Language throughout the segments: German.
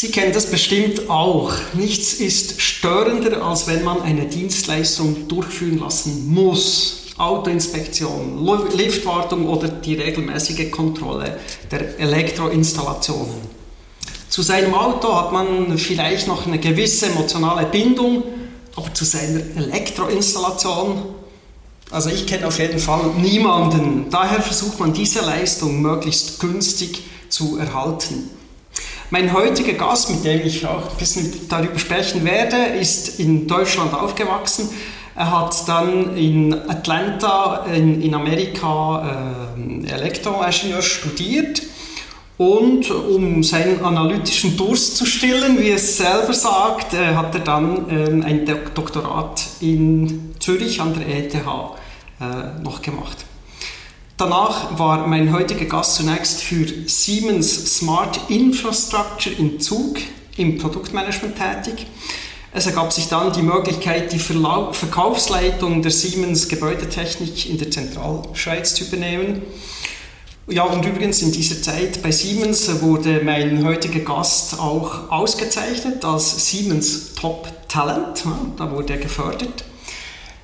Sie kennen das bestimmt auch. Nichts ist störender, als wenn man eine Dienstleistung durchführen lassen muss. Autoinspektion, Liftwartung oder die regelmäßige Kontrolle der Elektroinstallationen. Zu seinem Auto hat man vielleicht noch eine gewisse emotionale Bindung, aber zu seiner Elektroinstallation, also ich kenne auf jeden Fall niemanden. Daher versucht man diese Leistung möglichst günstig zu erhalten. Mein heutiger Gast, mit dem ich auch ein bisschen darüber sprechen werde, ist in Deutschland aufgewachsen. Er hat dann in Atlanta in, in Amerika äh, Elektroingenieur studiert und um seinen analytischen Durst zu stillen, wie es selber sagt, äh, hat er dann äh, ein Doktorat in Zürich an der ETH äh, noch gemacht. Danach war mein heutiger Gast zunächst für Siemens Smart Infrastructure in Zug im Produktmanagement tätig. Es ergab sich dann die Möglichkeit, die Verkaufsleitung der Siemens Gebäudetechnik in der Zentralschweiz zu übernehmen. Ja, und übrigens in dieser Zeit bei Siemens wurde mein heutiger Gast auch ausgezeichnet als Siemens Top Talent. Da wurde er gefördert.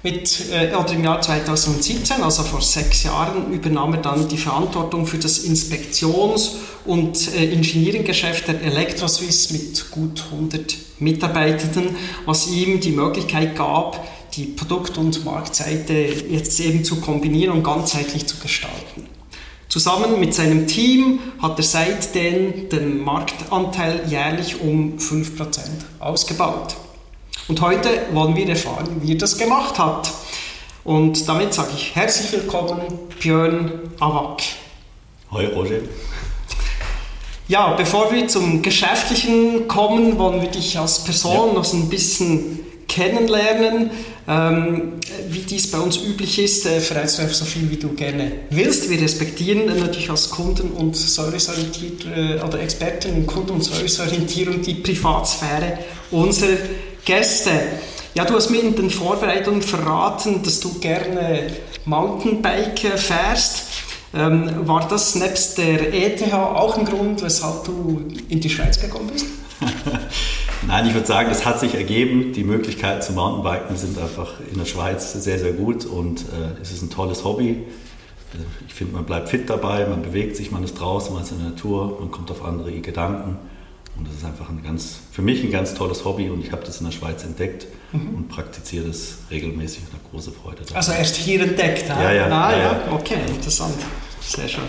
Mit, äh, oder im Jahr 2017, also vor sechs Jahren, übernahm er dann die Verantwortung für das Inspektions- und äh, Engineering-Geschäft der Elektroswiss mit gut 100 Mitarbeitenden, was ihm die Möglichkeit gab, die Produkt- und Marktseite jetzt eben zu kombinieren und ganzheitlich zu gestalten. Zusammen mit seinem Team hat er seitdem den Marktanteil jährlich um 5% ausgebaut. Und heute wollen wir erfahren, wie er das gemacht hat. Und damit sage ich herzlich willkommen, Björn Awak. Hoi Roger. Ja, bevor wir zum Geschäftlichen kommen, wollen wir dich als Person ja. noch so ein bisschen kennenlernen. Ähm, wie dies bei uns üblich ist, äh, verrätst du einfach so viel, wie du gerne willst. Wir respektieren natürlich als Kunden- und Serviceorientiert äh, oder Experten in Kunden- und Serviceorientierung die Privatsphäre unserer Gäste. Ja, du hast mir in den Vorbereitungen verraten, dass du gerne Mountainbike fährst. Ähm, war das nebst der ETH auch ein Grund, weshalb du in die Schweiz gekommen bist? Nein, ich würde sagen, das hat sich ergeben. Die Möglichkeiten zum Mountainbiken sind einfach in der Schweiz sehr, sehr gut und äh, es ist ein tolles Hobby. Ich finde, man bleibt fit dabei, man bewegt sich, man ist draußen, man ist in der Natur, man kommt auf andere Gedanken. Und das ist einfach ein ganz, für mich ein ganz tolles Hobby und ich habe das in der Schweiz entdeckt mhm. und praktiziere das regelmäßig und habe große Freude daran. Also erst hier entdeckt, ja? Ja, ah, ja, ja. Okay, interessant. Sehr schön.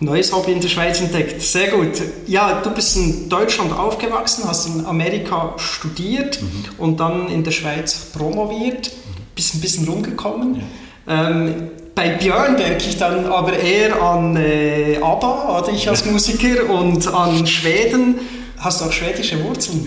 Neues Hobby in der Schweiz entdeckt. Sehr gut. Ja, du bist in Deutschland aufgewachsen, hast in Amerika studiert mhm. und dann in der Schweiz promoviert, mhm. bist ein bisschen rumgekommen. Ja. Ähm, bei Björn denke ich dann aber eher an äh, ABBA, oder ich als Musiker, und an Schweden. Hast du auch schwedische Wurzeln?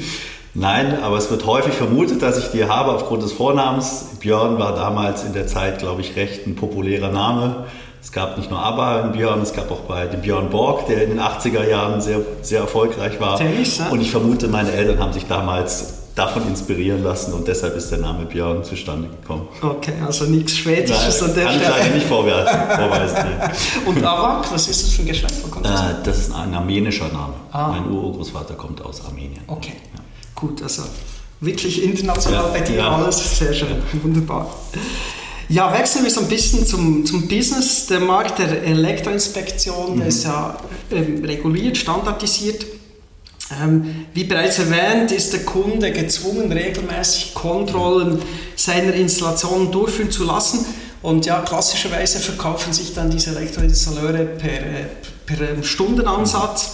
Nein, aber es wird häufig vermutet, dass ich die habe aufgrund des Vornamens. Björn war damals in der Zeit, glaube ich, recht ein populärer Name. Es gab nicht nur ABBA in Björn, es gab auch bei dem Björn Borg, der in den 80er Jahren sehr, sehr erfolgreich war. Tennis, Und ich vermute, meine Eltern haben sich damals davon inspirieren lassen und deshalb ist der Name Björn zustande gekommen. Okay, also nichts Schwedisches Nein, an der kann Stelle. Kann ich nicht vorweisen. und Arak, was ist das für ein Geschlecht? Äh, das ist ein armenischer Name. Ah. Mein Urgroßvater kommt aus Armenien. Okay, ja. gut, also wirklich international ja, bei dir ja. alles, sehr schön, wunderbar. Ja, wechseln wir so ein bisschen zum, zum Business. Der Markt der Elektroinspektion mhm. der ist ja ähm, reguliert, standardisiert. Ähm, wie bereits erwähnt, ist der Kunde gezwungen, regelmäßig Kontrollen seiner Installationen durchführen zu lassen. Und ja, klassischerweise verkaufen sich dann diese Elektroinstallateure per, äh, per ähm, Stundenansatz.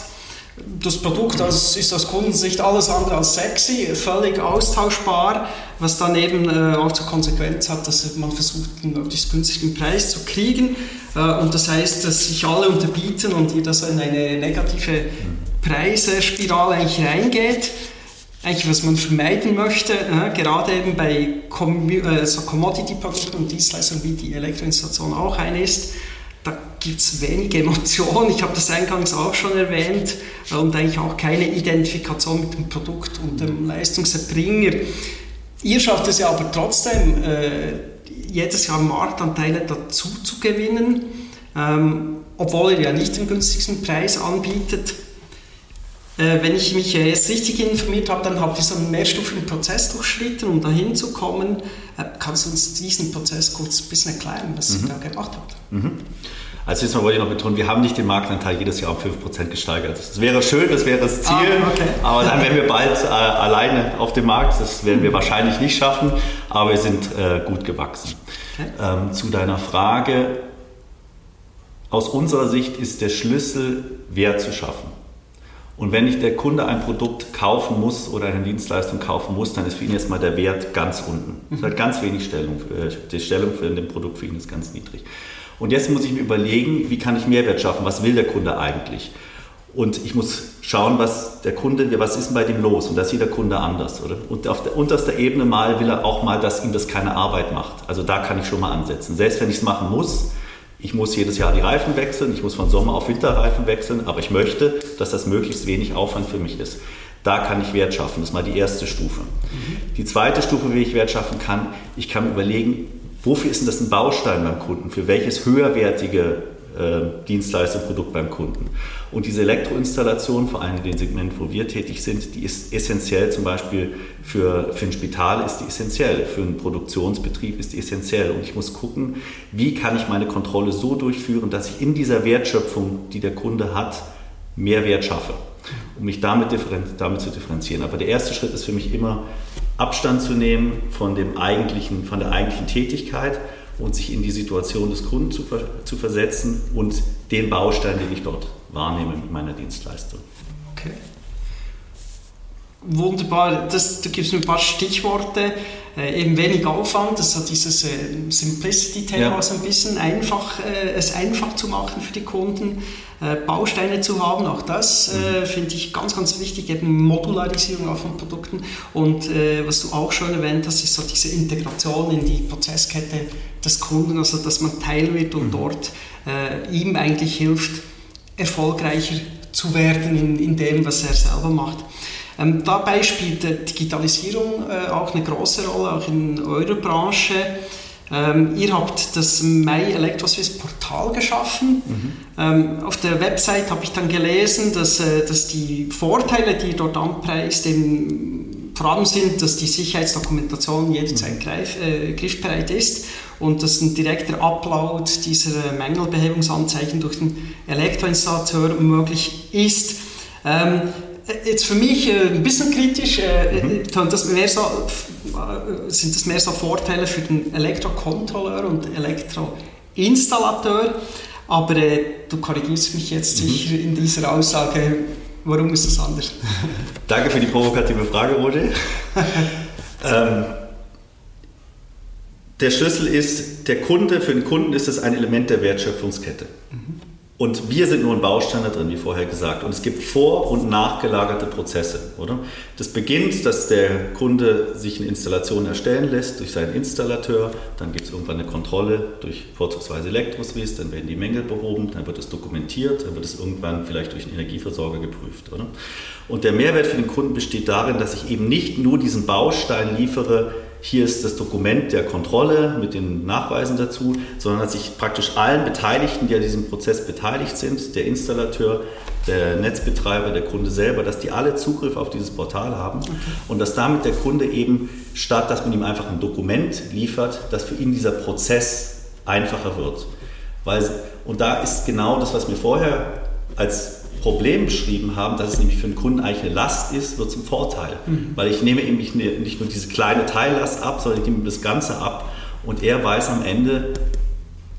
Das Produkt das ist aus Kundensicht alles andere als sexy, völlig austauschbar, was dann eben äh, auch zur Konsequenz hat, dass man versucht, einen möglichst günstigen Preis zu kriegen. Äh, und das heißt, dass sich alle unterbieten und ihr das in eine negative Preisspirale eigentlich reingeht. eigentlich, was man vermeiden möchte, äh, gerade eben bei Com äh, Commodity-Produkten und Dienstleistungen wie die Elektroinstallation auch eine ist, da gibt es wenige Emotionen. Ich habe das eingangs auch schon erwähnt äh, und eigentlich auch keine Identifikation mit dem Produkt und dem Leistungserbringer. Ihr schafft es ja aber trotzdem, äh, jedes Jahr Marktanteile dazu zu gewinnen, ähm, obwohl ihr ja nicht den günstigsten Preis anbietet. Äh, wenn ich mich jetzt richtig informiert habe, dann habt ihr so einen mehrstufigen Prozess durchschritten, um dahin zu kommen. Äh, kannst du uns diesen Prozess kurz ein bisschen erklären, was mhm. ihr da gemacht habt? Mhm. Also jetzt mal wollte ich noch betonen, wir haben nicht den Marktanteil jedes Jahr um 5% gesteigert. Das wäre schön, das wäre das Ziel, ah, okay. aber dann wären wir bald äh, alleine auf dem Markt. Das werden wir wahrscheinlich nicht schaffen, aber wir sind äh, gut gewachsen. Okay. Ähm, zu deiner Frage, aus unserer Sicht ist der Schlüssel, Wert zu schaffen. Und wenn nicht der Kunde ein Produkt kaufen muss oder eine Dienstleistung kaufen muss, dann ist für ihn jetzt mal der Wert ganz unten. Es hat ganz wenig Stellung. Äh, die Stellung für dem Produkt für ihn ist ganz niedrig. Und jetzt muss ich mir überlegen, wie kann ich Mehrwert schaffen? Was will der Kunde eigentlich? Und ich muss schauen, was der Kunde, was ist bei dem los? Und das sieht der Kunde anders. Oder? Und auf der untersten Ebene mal will er auch mal, dass ihm das keine Arbeit macht. Also da kann ich schon mal ansetzen. Selbst wenn ich es machen muss, ich muss jedes Jahr die Reifen wechseln, ich muss von Sommer auf Winterreifen wechseln, aber ich möchte, dass das möglichst wenig Aufwand für mich ist. Da kann ich Wert schaffen. Das ist mal die erste Stufe. Mhm. Die zweite Stufe, wie ich Wert schaffen kann, ich kann überlegen, wofür ist denn das ein Baustein beim Kunden? Für welches höherwertige Dienstleistung, Produkt beim Kunden. Und diese Elektroinstallation, vor allem in dem Segment, wo wir tätig sind, die ist essentiell zum Beispiel für, für ein Spital ist die essentiell, für einen Produktionsbetrieb ist die essentiell. Und ich muss gucken, wie kann ich meine Kontrolle so durchführen, dass ich in dieser Wertschöpfung, die der Kunde hat, mehr Wert schaffe, um mich damit, damit zu differenzieren. Aber der erste Schritt ist für mich immer, Abstand zu nehmen von, dem eigentlichen, von der eigentlichen Tätigkeit und sich in die Situation des Kunden zu, zu versetzen und den Baustein, den ich dort wahrnehme mit meiner Dienstleistung. Okay. Wunderbar, das, du gibst mir ein paar Stichworte. Äh, eben wenig Aufwand, das hat dieses äh, Simplicity-Thema ja. so ein bisschen einfach, äh, es einfach zu machen für die Kunden, äh, Bausteine zu haben, auch das äh, mhm. finde ich ganz, ganz wichtig, eben Modularisierung auch von Produkten und äh, was du auch schon erwähnt hast, ist so diese Integration in die Prozesskette des Kunden, also dass man Teil wird und mhm. dort ihm eigentlich hilft, erfolgreicher zu werden in, in dem, was er selber macht. Ähm, dabei spielt die Digitalisierung äh, auch eine große Rolle, auch in eurer Branche. Ähm, ihr habt das My Electroswiss Portal geschaffen. Mhm. Ähm, auf der Website habe ich dann gelesen, dass, äh, dass die Vorteile, die ihr dort anpreist, eben vor allem sind, dass die Sicherheitsdokumentation jederzeit mhm. greif, äh, griffbereit ist und dass ein direkter Upload dieser Mängelbehebungsanzeichen durch den Elektroinstallateur möglich ist. Ähm, jetzt für mich äh, ein bisschen kritisch, äh, mhm. das mehr so, äh, sind das mehr so Vorteile für den Elektrokontrolleur und Elektroinstallateur. Aber äh, du korrigierst mich jetzt mhm. sicher in dieser Aussage. Warum ist das anders? Danke für die provokative Frage, Roger. ähm, der Schlüssel ist, der Kunde, für den Kunden ist es ein Element der Wertschöpfungskette. Mhm. Und wir sind nur ein Baustein da drin, wie vorher gesagt. Und es gibt vor- und nachgelagerte Prozesse, oder? Das beginnt, dass der Kunde sich eine Installation erstellen lässt durch seinen Installateur. Dann gibt es irgendwann eine Kontrolle durch vorzugsweise Elektroswiss. Dann werden die Mängel behoben. Dann wird es dokumentiert. Dann wird es irgendwann vielleicht durch einen Energieversorger geprüft, oder? Und der Mehrwert für den Kunden besteht darin, dass ich eben nicht nur diesen Baustein liefere, hier ist das Dokument der Kontrolle mit den Nachweisen dazu, sondern dass ich praktisch allen Beteiligten, die an diesem Prozess beteiligt sind, der Installateur, der Netzbetreiber, der Kunde selber, dass die alle Zugriff auf dieses Portal haben okay. und dass damit der Kunde eben, statt dass man ihm einfach ein Dokument liefert, dass für ihn dieser Prozess einfacher wird. Weil, und da ist genau das, was mir vorher als Problem beschrieben haben, dass es nämlich für den Kunden eigentlich eine Last ist, wird zum Vorteil. Mhm. Weil ich nehme ihm nicht nur diese kleine Teillast ab, sondern ich nehme das Ganze ab und er weiß am Ende,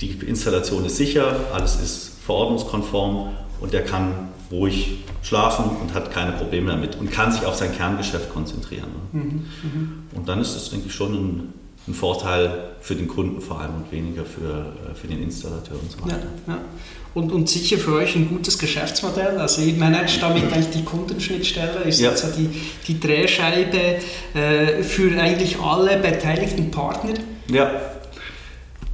die Installation ist sicher, alles ist verordnungskonform und er kann ruhig schlafen und hat keine Probleme damit und kann sich auf sein Kerngeschäft konzentrieren. Mhm. Mhm. Und dann ist es, denke ich, schon ein ein Vorteil für den Kunden vor allem und weniger für, äh, für den Installateur und so weiter. Ja, ja. Und, und sicher für euch ein gutes Geschäftsmodell. Also ihr managt damit eigentlich die Kundenschnittstelle, ist ja. also die, die Drehscheibe äh, für eigentlich alle beteiligten Partner. Ja.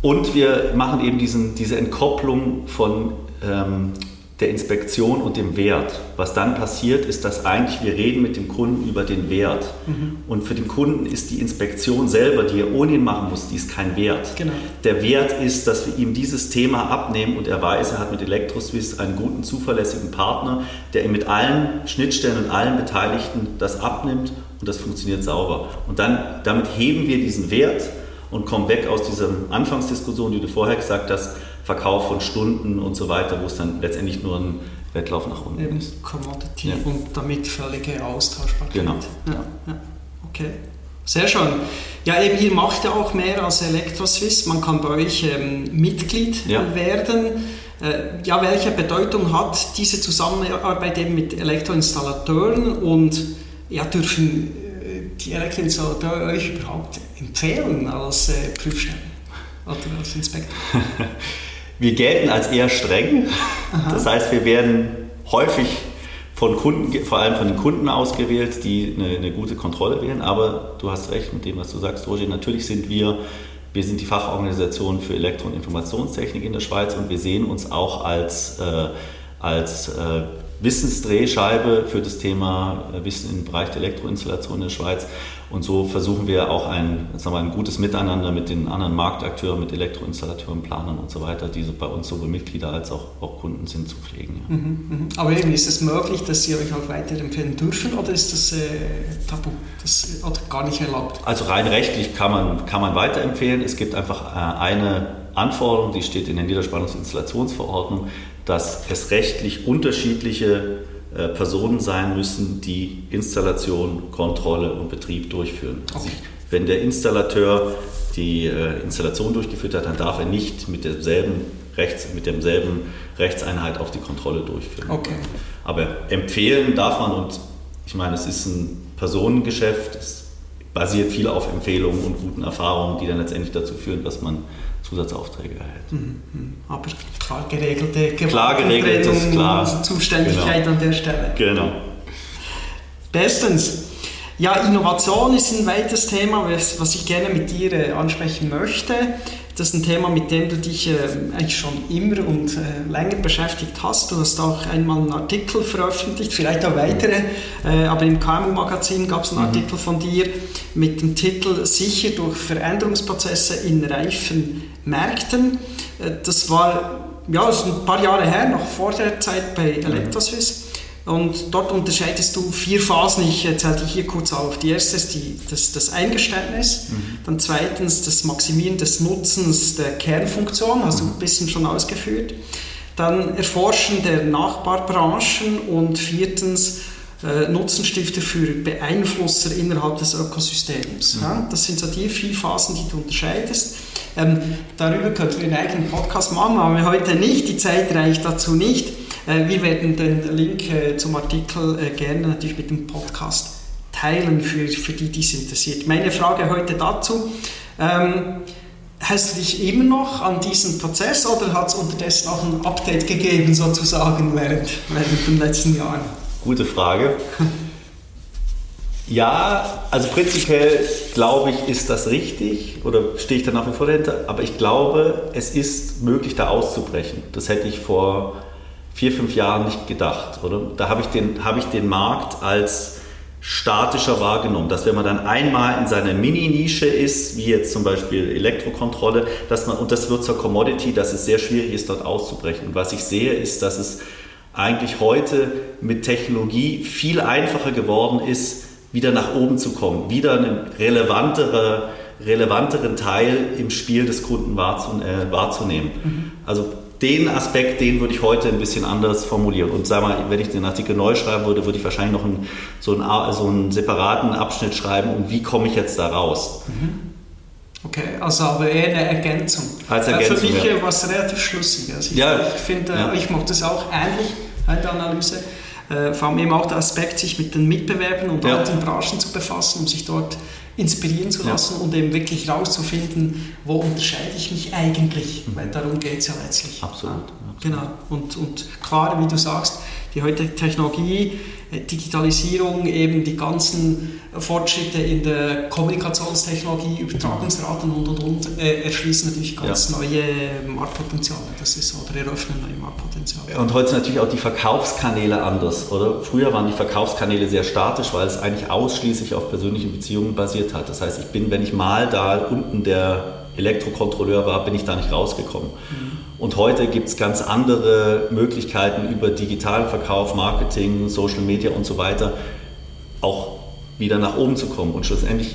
Und wir machen eben diesen, diese Entkopplung von ähm, der Inspektion und dem Wert. Was dann passiert, ist, dass eigentlich wir reden mit dem Kunden über den Wert. Mhm. Und für den Kunden ist die Inspektion selber, die er ohne ihn machen muss, die ist kein Wert. Genau. Der Wert ist, dass wir ihm dieses Thema abnehmen und er weiß, er hat mit Elektroswiss einen guten, zuverlässigen Partner, der ihm mit allen Schnittstellen und allen Beteiligten das abnimmt und das funktioniert sauber. Und dann, damit heben wir diesen Wert und kommen weg aus dieser Anfangsdiskussion, die du vorher gesagt hast, Verkauf von Stunden und so weiter, wo es dann letztendlich nur ein Wettlauf nach unten Eben ist. Commodity ja. und damit völlige Austauschbarkeit. Genau. Ja, ja. Okay. Sehr schön. Ja, eben ihr macht ja auch mehr als Elektroswiss. Man kann bei euch ähm, Mitglied ja. werden. Äh, ja, welche Bedeutung hat diese Zusammenarbeit eben mit Elektroinstallateuren und ja, dürfen äh, die Elektroinstallateure euch überhaupt empfehlen als äh, Prüfstelle oder als Inspektor? Wir gelten als eher streng. Aha. Das heißt, wir werden häufig von Kunden, vor allem von den Kunden ausgewählt, die eine, eine, gute Kontrolle wählen. Aber du hast recht mit dem, was du sagst, Roger. Natürlich sind wir, wir sind die Fachorganisation für Elektro- und Informationstechnik in der Schweiz und wir sehen uns auch als, äh, als äh, Wissensdrehscheibe für das Thema äh, Wissen im Bereich der Elektroinstallation in der Schweiz. Und so versuchen wir auch ein, sagen wir, ein gutes Miteinander mit den anderen Marktakteuren, mit Elektroinstallateuren, Planern und so weiter, die so bei uns sowohl Mitglieder als auch, auch Kunden sind, zu pflegen. Ja. Mhm, mhm. Aber eben, ist es möglich, dass Sie euch auch weiterempfehlen dürfen oder ist das äh, tabu das, oder gar nicht erlaubt? Also rein rechtlich kann man, kann man weiterempfehlen. Es gibt einfach äh, eine Anforderung, die steht in der Niederspannungsinstallationsverordnung, dass es rechtlich unterschiedliche äh, Personen sein müssen, die Installation, Kontrolle und Betrieb durchführen. Also okay. wenn der Installateur die äh, Installation durchgeführt hat, dann darf er nicht mit derselben, Rechts, mit derselben Rechtseinheit auch die Kontrolle durchführen. Okay. Aber empfehlen darf man und ich meine, es ist ein Personengeschäft, es basiert viel auf Empfehlungen und guten Erfahrungen, die dann letztendlich dazu führen, dass man Zusatzaufträge erhält. Mhm, mhm. Aber klar geregelte ist klar. Zuständigkeit genau. an der Stelle. Genau. Bestens. Ja, Innovation ist ein weites Thema, was ich gerne mit dir äh, ansprechen möchte. Das ist ein Thema, mit dem du dich äh, eigentlich schon immer und äh, länger beschäftigt hast. Du hast auch einmal einen Artikel veröffentlicht, vielleicht auch weitere, aber im KMU-Magazin gab es einen mhm. Artikel von dir mit dem Titel Sicher durch Veränderungsprozesse in reifen Märkten. Äh, das war ja, das ist ein paar Jahre her, noch vor der Zeit bei. Electroswiss. Und dort unterscheidest du vier Phasen, ich zähle die hier kurz auf. Die erste ist die, das, das Eingeständnis, mhm. dann zweitens das Maximieren des Nutzens der Kernfunktion, hast du mhm. ein bisschen schon ausgeführt. Dann Erforschen der Nachbarbranchen und viertens äh, Nutzenstifter für Beeinflusser innerhalb des Ökosystems. Mhm. Ja, das sind so die vier Phasen, die du unterscheidest. Ähm, darüber könnten wir einen eigenen Podcast machen, aber wir heute nicht, die Zeit reicht dazu nicht. Äh, wir werden den Link äh, zum Artikel äh, gerne natürlich mit dem Podcast teilen für, für die, die es interessiert. Meine Frage heute dazu. Ähm, Hast du dich immer noch an diesen Prozess oder hat es unterdessen auch ein Update gegeben, sozusagen, während, während den letzten Jahren? Gute Frage. Ja, also prinzipiell glaube ich, ist das richtig oder stehe ich da nach wie vor dahinter, aber ich glaube, es ist möglich, da auszubrechen. Das hätte ich vor vier, fünf Jahren nicht gedacht. Oder? Da habe ich, den, habe ich den Markt als statischer wahrgenommen, dass wenn man dann einmal in seiner Mini-Nische ist, wie jetzt zum Beispiel Elektrokontrolle, dass man, und das wird zur Commodity, dass es sehr schwierig ist, dort auszubrechen. Und was ich sehe, ist, dass es eigentlich heute mit Technologie viel einfacher geworden ist, wieder nach oben zu kommen, wieder einen relevantere, relevanteren Teil im Spiel des Kunden äh, wahrzunehmen. Mhm. Also den Aspekt, den würde ich heute ein bisschen anders formulieren. Und sag mal, wenn ich den Artikel neu schreiben würde, würde ich wahrscheinlich noch einen, so, einen, so einen separaten Abschnitt schreiben, um wie komme ich jetzt da raus. Mhm. Okay, also aber eher eine Ergänzung. Als Ergänzung Für mich ja. war es relativ schlüssig. Also ich, ja. ich finde, ja. ich mache das auch ähnlich, eine Analyse. Äh, vor allem eben auch der Aspekt, sich mit den Mitbewerben und ja. anderen Branchen zu befassen, um sich dort inspirieren zu lassen ja. und eben wirklich rauszufinden, wo unterscheide ich mich eigentlich, mhm. weil darum geht es ja letztlich. Absolut. Ja, absolut. Genau. Und, und klar, wie du sagst, die heutige Technologie Digitalisierung, eben die ganzen Fortschritte in der Kommunikationstechnologie, Übertragungsraten und und und äh, erschließen natürlich ganz ja. neue Marktpotenziale. Das ist oder eröffnen neue Marktpotenziale. Und heute sind natürlich auch die Verkaufskanäle anders, oder? Früher waren die Verkaufskanäle sehr statisch, weil es eigentlich ausschließlich auf persönlichen Beziehungen basiert hat. Das heißt, ich bin, wenn ich mal da unten der Elektrokontrolleur war, bin ich da nicht rausgekommen. Mhm. Und heute gibt es ganz andere Möglichkeiten über digitalen Verkauf, Marketing, Social Media und so weiter, auch wieder nach oben zu kommen. Und schlussendlich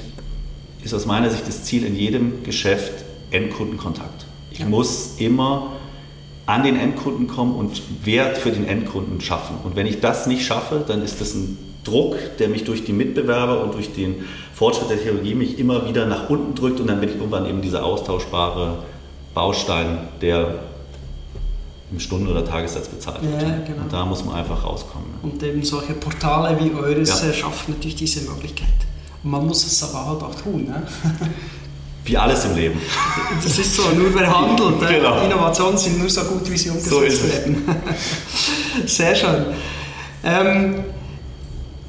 ist aus meiner Sicht das Ziel in jedem Geschäft Endkundenkontakt. Ich ja. muss immer an den Endkunden kommen und Wert für den Endkunden schaffen. Und wenn ich das nicht schaffe, dann ist das ein Druck, der mich durch die Mitbewerber und durch den Fortschritt der Technologie mich immer wieder nach unten drückt und dann bin ich irgendwann eben dieser austauschbare Baustein, der im Stunden- oder Tagessatz bezahlt wird. Ja, genau. Und da muss man einfach rauskommen. Und eben solche Portale wie eures ja. schaffen natürlich diese Möglichkeit. Und man muss es aber halt auch tun. Ne? Wie alles im Leben. Das ist so, nur wer handelt. Ne? genau. Innovationen sind nur so gut, wie sie umgesetzt so werden. Sehr schön. Ähm,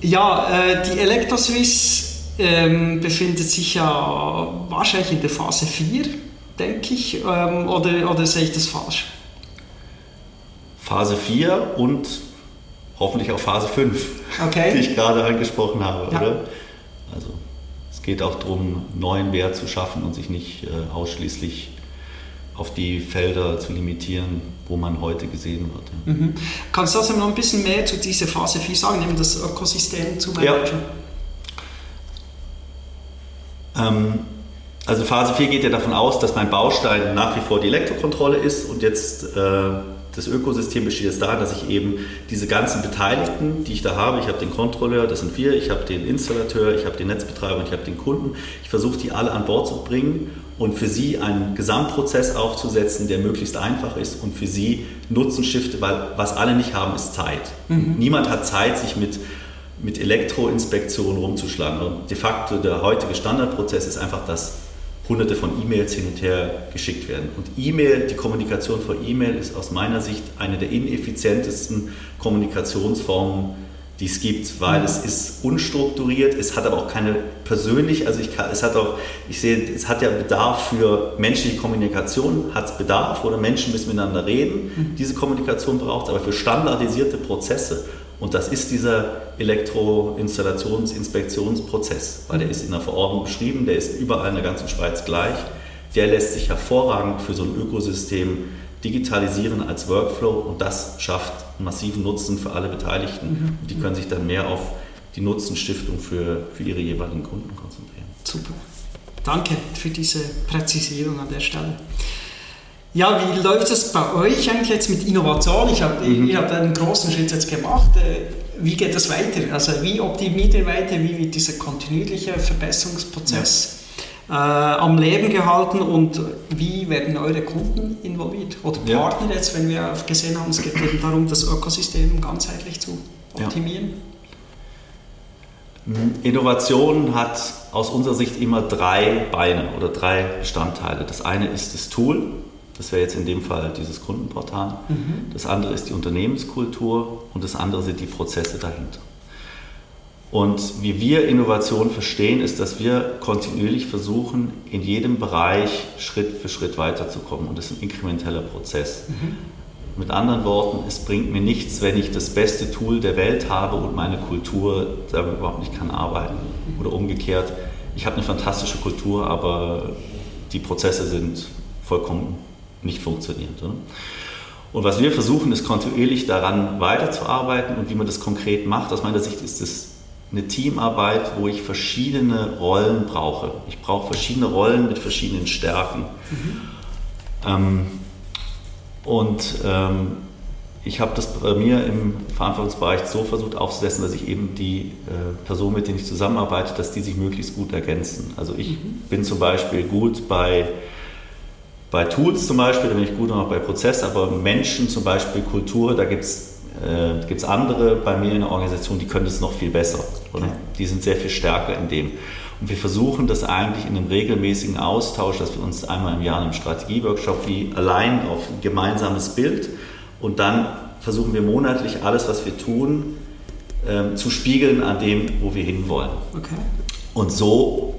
ja, äh, die Elektroswiss ähm, befindet sich ja wahrscheinlich in der Phase 4, denke ich. Ähm, oder, oder sehe ich das falsch? Phase 4 und hoffentlich auch Phase 5, okay. die ich gerade angesprochen habe. Ja. Oder? Also es geht auch darum, neuen Wert zu schaffen und sich nicht äh, ausschließlich auf die Felder zu limitieren, wo man heute gesehen wird. Mhm. Kannst du also noch ein bisschen mehr zu dieser Phase 4 sagen, nämlich das Ökosystem zu managen? Ja. Ähm, also Phase 4 geht ja davon aus, dass mein Baustein nach wie vor die Elektrokontrolle ist und jetzt äh, das Ökosystem besteht jetzt darin, dass ich eben diese ganzen Beteiligten, die ich da habe, ich habe den Kontrolleur, das sind wir, ich habe den Installateur, ich habe den Netzbetreiber und ich habe den Kunden, ich versuche die alle an Bord zu bringen und für sie einen Gesamtprozess aufzusetzen, der möglichst einfach ist und für sie Nutzen stiftet, weil was alle nicht haben, ist Zeit. Mhm. Niemand hat Zeit, sich mit mit Elektroinspektionen rumzuschlagen. Und de facto der heutige Standardprozess ist einfach, dass hunderte von E-Mails hin und her geschickt werden. Und E-Mail, die Kommunikation vor E-Mail ist aus meiner Sicht eine der ineffizientesten Kommunikationsformen, die es gibt, weil es ist unstrukturiert, es hat aber auch keine persönlich, also ich kann, es hat auch, ich sehe, es hat ja Bedarf für menschliche Kommunikation, hat es Bedarf oder Menschen müssen miteinander reden, mhm. diese Kommunikation braucht es, aber für standardisierte Prozesse und das ist dieser Elektroinstallationsinspektionsprozess, weil der ist in der Verordnung beschrieben, der ist überall in der ganzen Schweiz gleich. Der lässt sich hervorragend für so ein Ökosystem digitalisieren als Workflow und das schafft massiven Nutzen für alle Beteiligten. Mhm. Die können sich dann mehr auf die Nutzenstiftung für, für ihre jeweiligen Kunden konzentrieren. Super. Danke für diese Präzisierung an der Stelle. Ja, wie läuft es bei euch eigentlich jetzt mit Innovation? Ich hab, mhm. Ihr habt einen großen Schritt jetzt gemacht. Äh, wie geht das weiter? Also wie optimiert ihr weiter? Wie wird dieser kontinuierliche Verbesserungsprozess. Äh, am Leben gehalten und wie werden eure Kunden involviert? Oder Partner ja. jetzt, wenn wir gesehen haben, es geht eben darum, das Ökosystem ganzheitlich zu optimieren? Ja. Mhm. Innovation hat aus unserer Sicht immer drei Beine oder drei Bestandteile. Das eine ist das Tool, das wäre jetzt in dem Fall dieses Kundenportal. Mhm. Das andere ist die Unternehmenskultur und das andere sind die Prozesse dahinter. Und wie wir Innovation verstehen, ist, dass wir kontinuierlich versuchen, in jedem Bereich Schritt für Schritt weiterzukommen. Und das ist ein inkrementeller Prozess. Mhm. Mit anderen Worten, es bringt mir nichts, wenn ich das beste Tool der Welt habe und meine Kultur damit überhaupt nicht kann arbeiten. Oder umgekehrt, ich habe eine fantastische Kultur, aber die Prozesse sind vollkommen nicht funktioniert. Und was wir versuchen, ist kontinuierlich daran weiterzuarbeiten und wie man das konkret macht. Aus meiner Sicht ist es eine Teamarbeit, wo ich verschiedene Rollen brauche. Ich brauche verschiedene Rollen mit verschiedenen Stärken. Mhm. Ähm, und ähm, ich habe das bei mir im Verantwortungsbereich so versucht aufzusetzen, dass ich eben die äh, Personen, mit denen ich zusammenarbeite, dass die sich möglichst gut ergänzen. Also ich mhm. bin zum Beispiel gut bei bei Tools zum Beispiel, da bin ich gut noch bei Prozess, aber Menschen zum Beispiel, Kultur, da gibt es äh, andere bei mir in der Organisation, die können das noch viel besser. Oder? Die sind sehr viel stärker in dem. Und wir versuchen das eigentlich in einem regelmäßigen Austausch, dass wir uns einmal im Jahr in einem Strategieworkshop wie allein auf ein gemeinsames Bild und dann versuchen wir monatlich alles, was wir tun, ähm, zu spiegeln an dem, wo wir hinwollen. Okay. Und so,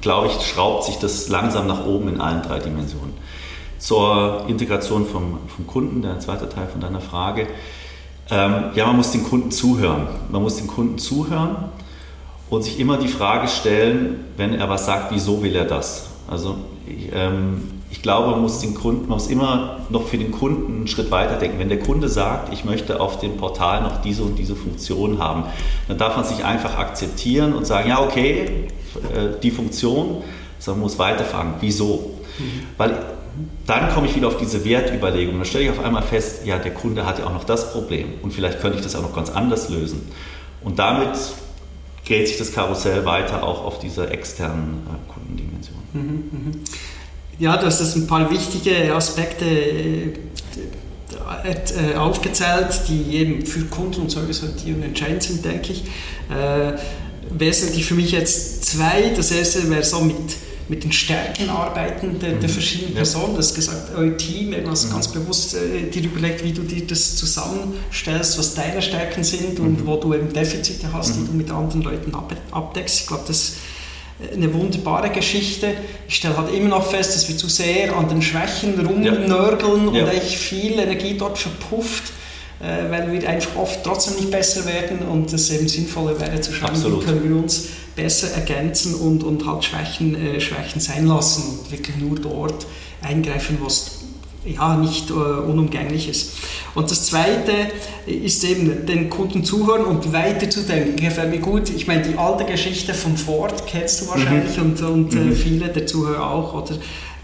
glaube ich, schraubt sich das langsam nach oben in allen drei Dimensionen. Zur Integration vom, vom Kunden, der zweite Teil von deiner Frage. Ähm, ja, man muss den Kunden zuhören. Man muss den Kunden zuhören und sich immer die Frage stellen, wenn er was sagt, wieso will er das? Also ich, ähm, ich glaube, man muss, den Kunden, man muss immer noch für den Kunden einen Schritt weiter denken. Wenn der Kunde sagt, ich möchte auf dem Portal noch diese und diese Funktion haben, dann darf man sich einfach akzeptieren und sagen, ja, okay, äh, die Funktion, sondern man muss weiterfragen, wieso? Mhm. Weil dann komme ich wieder auf diese Wertüberlegung. Dann stelle ich auf einmal fest, ja, der Kunde hat ja auch noch das Problem und vielleicht könnte ich das auch noch ganz anders lösen. Und damit dreht sich das Karussell weiter auch auf dieser externen äh, Kundendimension. Mhm, mhm. Ja, du hast das ein paar wichtige Aspekte äh, äh, aufgezählt, die eben für Kunden- und Serviceorientierung entscheidend sind, denke ich. Wesentlich für mich jetzt zwei. Das erste wäre so mit mit den Stärken arbeiten der, der mhm. verschiedenen ja. Personen. Du hast gesagt, euer Team, man mhm. ganz bewusst äh, dir überlegt, wie du dir das zusammenstellst, was deine Stärken sind und mhm. wo du eben Defizite hast, mhm. die du mit anderen Leuten ab, abdeckst. Ich glaube, das ist eine wunderbare Geschichte. Ich stelle halt immer noch fest, dass wir zu sehr an den Schwächen rumnörgeln ja. und echt viel Energie dort verpufft äh, weil wir einfach oft trotzdem nicht besser werden und es eben sinnvoller wäre zu schauen, Absolut. wie können wir uns besser ergänzen und, und halt Schwächen, äh, Schwächen sein lassen und wirklich nur dort eingreifen, was ja, nicht äh, unumgänglich ist. Und das Zweite ist eben den Kunden zuhören und weiterzudenken. Gefällt mir gut. Ich meine, die alte Geschichte von Ford kennst du wahrscheinlich mhm. und, und äh, mhm. viele der Zuhörer auch. Oder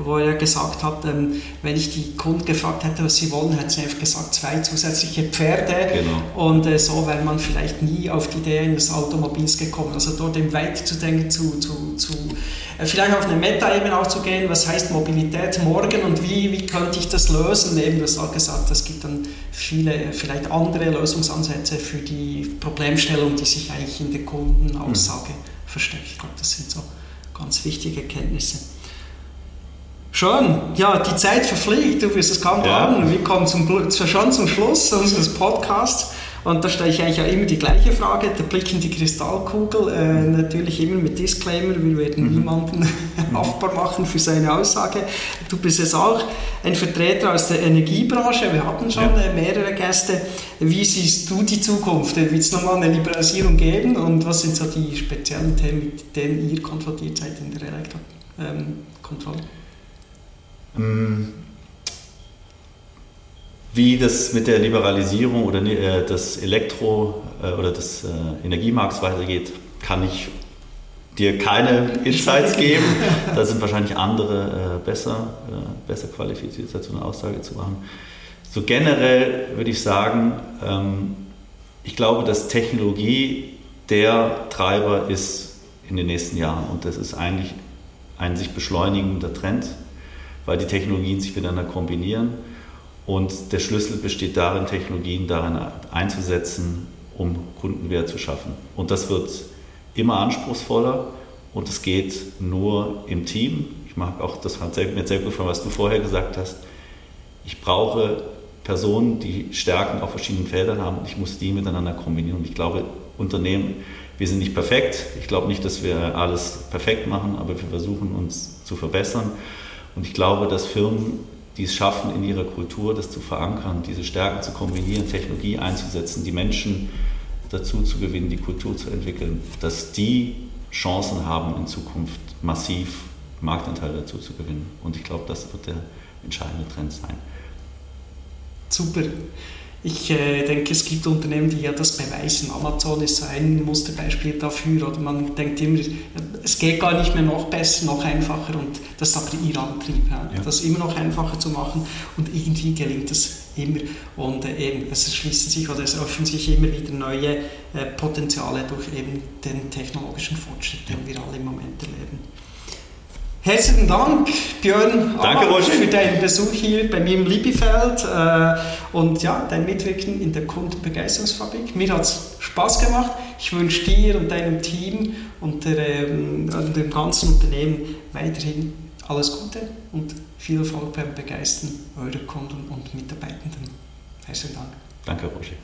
wo er gesagt hat, ähm, wenn ich die Kunden gefragt hätte, was sie wollen, hätte sie einfach gesagt, zwei zusätzliche Pferde. Genau. Und äh, so wäre man vielleicht nie auf die Idee eines Automobils gekommen. Also dort eben weiterzudenken, zu, zu, zu vielleicht auf eine Meta-Ebene auch zu gehen, was heißt Mobilität morgen und wie, wie könnte ich das lösen? Eben, du hast auch gesagt, es gibt dann viele, vielleicht andere Lösungsansätze für die Problemstellung, die sich eigentlich in der Kundenaussage mhm. versteckt. Ich glaube, das sind so ganz wichtige Kenntnisse. Schön, ja, die Zeit verfliegt, du wirst es kaum glauben. Ja. Wir kommen zum, schon zum Schluss unseres Podcasts. Und da stelle ich eigentlich auch immer die gleiche Frage, der Blick in die Kristallkugel, äh, natürlich immer mit Disclaimer, wir werden mhm. niemanden haftbar machen für seine Aussage. Du bist jetzt auch ein Vertreter aus der Energiebranche, wir hatten schon ja. Äh, mehrere Gäste. Wie siehst du die Zukunft? Wird es nochmal eine Liberalisierung geben und was sind so die speziellen Themen, mit denen ihr konfrontiert seid in der Elektrokontrolle? Ähm, wie das mit der Liberalisierung oder äh, des Elektro- äh, oder des äh, Energiemarkts weitergeht, kann ich dir keine Insights geben. Da sind wahrscheinlich andere besser, besser qualifiziert, dazu eine Aussage zu machen. So generell würde ich sagen, ähm, ich glaube, dass Technologie der Treiber ist in den nächsten Jahren und das ist eigentlich ein sich beschleunigender Trend weil die Technologien sich miteinander kombinieren. Und der Schlüssel besteht darin, Technologien darin einzusetzen, um Kundenwert zu schaffen. Und das wird immer anspruchsvoller und es geht nur im Team. Ich mag auch, das hat mir sehr gefallen, was du vorher gesagt hast. Ich brauche Personen, die Stärken auf verschiedenen Feldern haben und ich muss die miteinander kombinieren. Und ich glaube, Unternehmen, wir sind nicht perfekt. Ich glaube nicht, dass wir alles perfekt machen, aber wir versuchen uns zu verbessern. Und ich glaube, dass Firmen, die es schaffen, in ihrer Kultur das zu verankern, diese Stärken zu kombinieren, Technologie einzusetzen, die Menschen dazu zu gewinnen, die Kultur zu entwickeln, dass die Chancen haben, in Zukunft massiv Marktanteile dazu zu gewinnen. Und ich glaube, das wird der entscheidende Trend sein. Super. Ich äh, denke, es gibt Unternehmen, die ja das beweisen. Amazon ist so ein Musterbeispiel dafür. Oder man denkt immer, es geht gar nicht mehr noch besser, noch einfacher. Und das ist aber ihr Antrieb, ja? Ja. das immer noch einfacher zu machen. Und irgendwie gelingt es immer. Und äh, eben, es erschließen sich oder es öffnen sich immer wieder neue äh, Potenziale durch eben den technologischen Fortschritt, den wir alle im Moment erleben. Herzlichen Dank, Björn, Danke, Roger. für deinen Besuch hier bei mir im Liebefeld äh, und ja, dein Mitwirken in der Kundenbegeisterungsfabrik. Mir hat es Spaß gemacht. Ich wünsche dir und deinem Team und, der, ähm, und dem ganzen Unternehmen weiterhin alles Gute und viel Erfolg beim Begeistern eurer Kunden und Mitarbeitenden. Herzlichen Dank. Danke, Roger.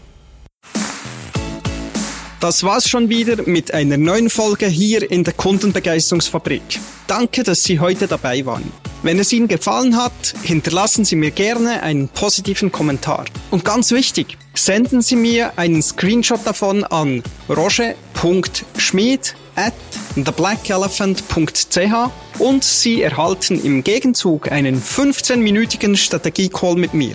Das war's schon wieder mit einer neuen Folge hier in der Kundenbegeisterungsfabrik. Danke, dass Sie heute dabei waren. Wenn es Ihnen gefallen hat, hinterlassen Sie mir gerne einen positiven Kommentar. Und ganz wichtig, senden Sie mir einen Screenshot davon an roger.schmied at theblackelephant.ch und Sie erhalten im Gegenzug einen 15-minütigen Strategie-Call mit mir.